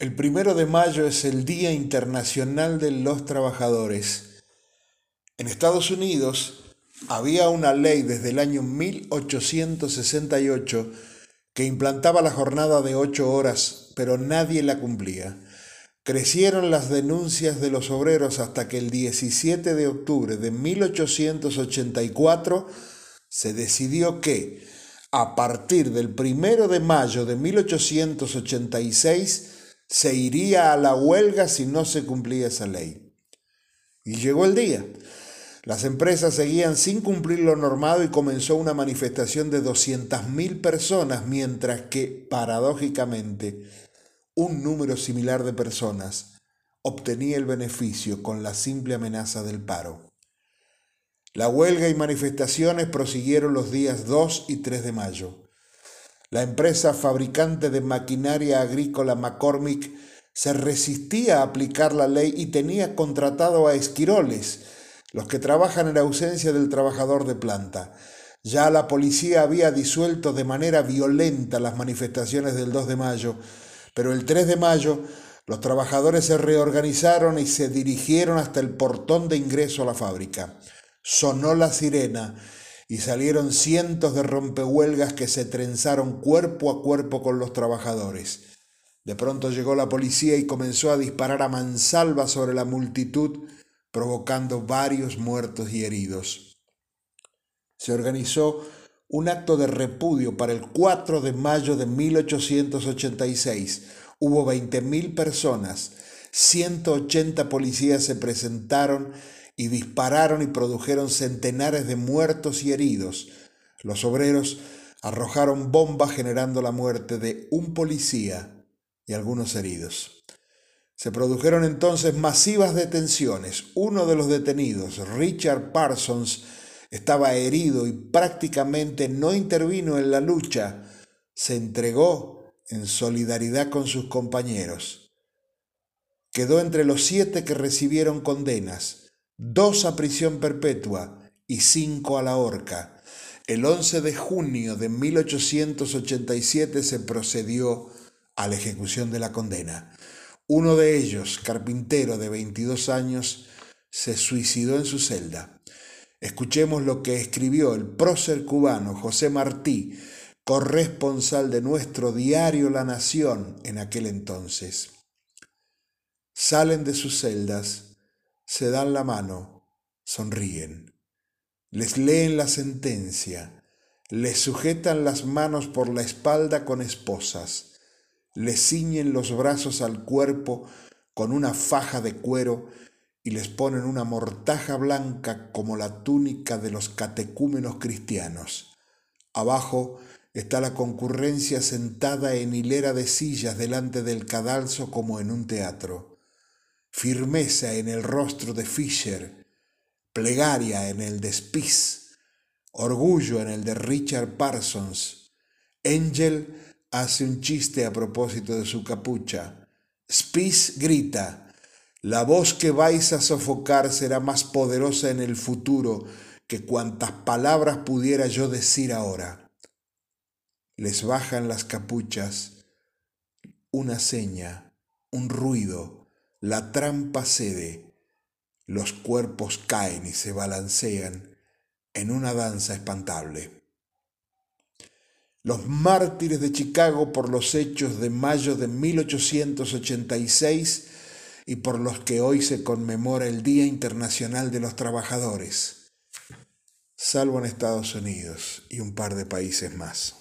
El primero de mayo es el Día Internacional de los Trabajadores. En Estados Unidos había una ley desde el año 1868 que implantaba la jornada de ocho horas, pero nadie la cumplía. Crecieron las denuncias de los obreros hasta que el 17 de octubre de 1884 se decidió que, a partir del primero de mayo de 1886, se iría a la huelga si no se cumplía esa ley. Y llegó el día. Las empresas seguían sin cumplir lo normado y comenzó una manifestación de 200.000 personas, mientras que, paradójicamente, un número similar de personas obtenía el beneficio con la simple amenaza del paro. La huelga y manifestaciones prosiguieron los días 2 y 3 de mayo. La empresa fabricante de maquinaria agrícola McCormick se resistía a aplicar la ley y tenía contratado a esquiroles, los que trabajan en ausencia del trabajador de planta. Ya la policía había disuelto de manera violenta las manifestaciones del 2 de mayo, pero el 3 de mayo los trabajadores se reorganizaron y se dirigieron hasta el portón de ingreso a la fábrica. Sonó la sirena y salieron cientos de rompehuelgas que se trenzaron cuerpo a cuerpo con los trabajadores. De pronto llegó la policía y comenzó a disparar a mansalva sobre la multitud, provocando varios muertos y heridos. Se organizó un acto de repudio para el 4 de mayo de 1886. Hubo 20.000 personas, 180 policías se presentaron y dispararon y produjeron centenares de muertos y heridos. Los obreros arrojaron bombas generando la muerte de un policía y algunos heridos. Se produjeron entonces masivas detenciones. Uno de los detenidos, Richard Parsons, estaba herido y prácticamente no intervino en la lucha. Se entregó en solidaridad con sus compañeros. Quedó entre los siete que recibieron condenas dos a prisión perpetua y cinco a la horca. El 11 de junio de 1887 se procedió a la ejecución de la condena. Uno de ellos, carpintero de 22 años, se suicidó en su celda. Escuchemos lo que escribió el prócer cubano José Martí, corresponsal de nuestro diario La Nación en aquel entonces. Salen de sus celdas se dan la mano, sonríen, les leen la sentencia, les sujetan las manos por la espalda con esposas, les ciñen los brazos al cuerpo con una faja de cuero y les ponen una mortaja blanca como la túnica de los catecúmenos cristianos. Abajo está la concurrencia sentada en hilera de sillas delante del cadalso como en un teatro firmeza en el rostro de Fisher, plegaria en el de Spies, orgullo en el de Richard Parsons. Angel hace un chiste a propósito de su capucha. Spies grita, la voz que vais a sofocar será más poderosa en el futuro que cuantas palabras pudiera yo decir ahora. Les bajan las capuchas, una seña, un ruido, la trampa cede, los cuerpos caen y se balancean en una danza espantable. Los mártires de Chicago por los hechos de mayo de 1886 y por los que hoy se conmemora el Día Internacional de los Trabajadores, salvo en Estados Unidos y un par de países más.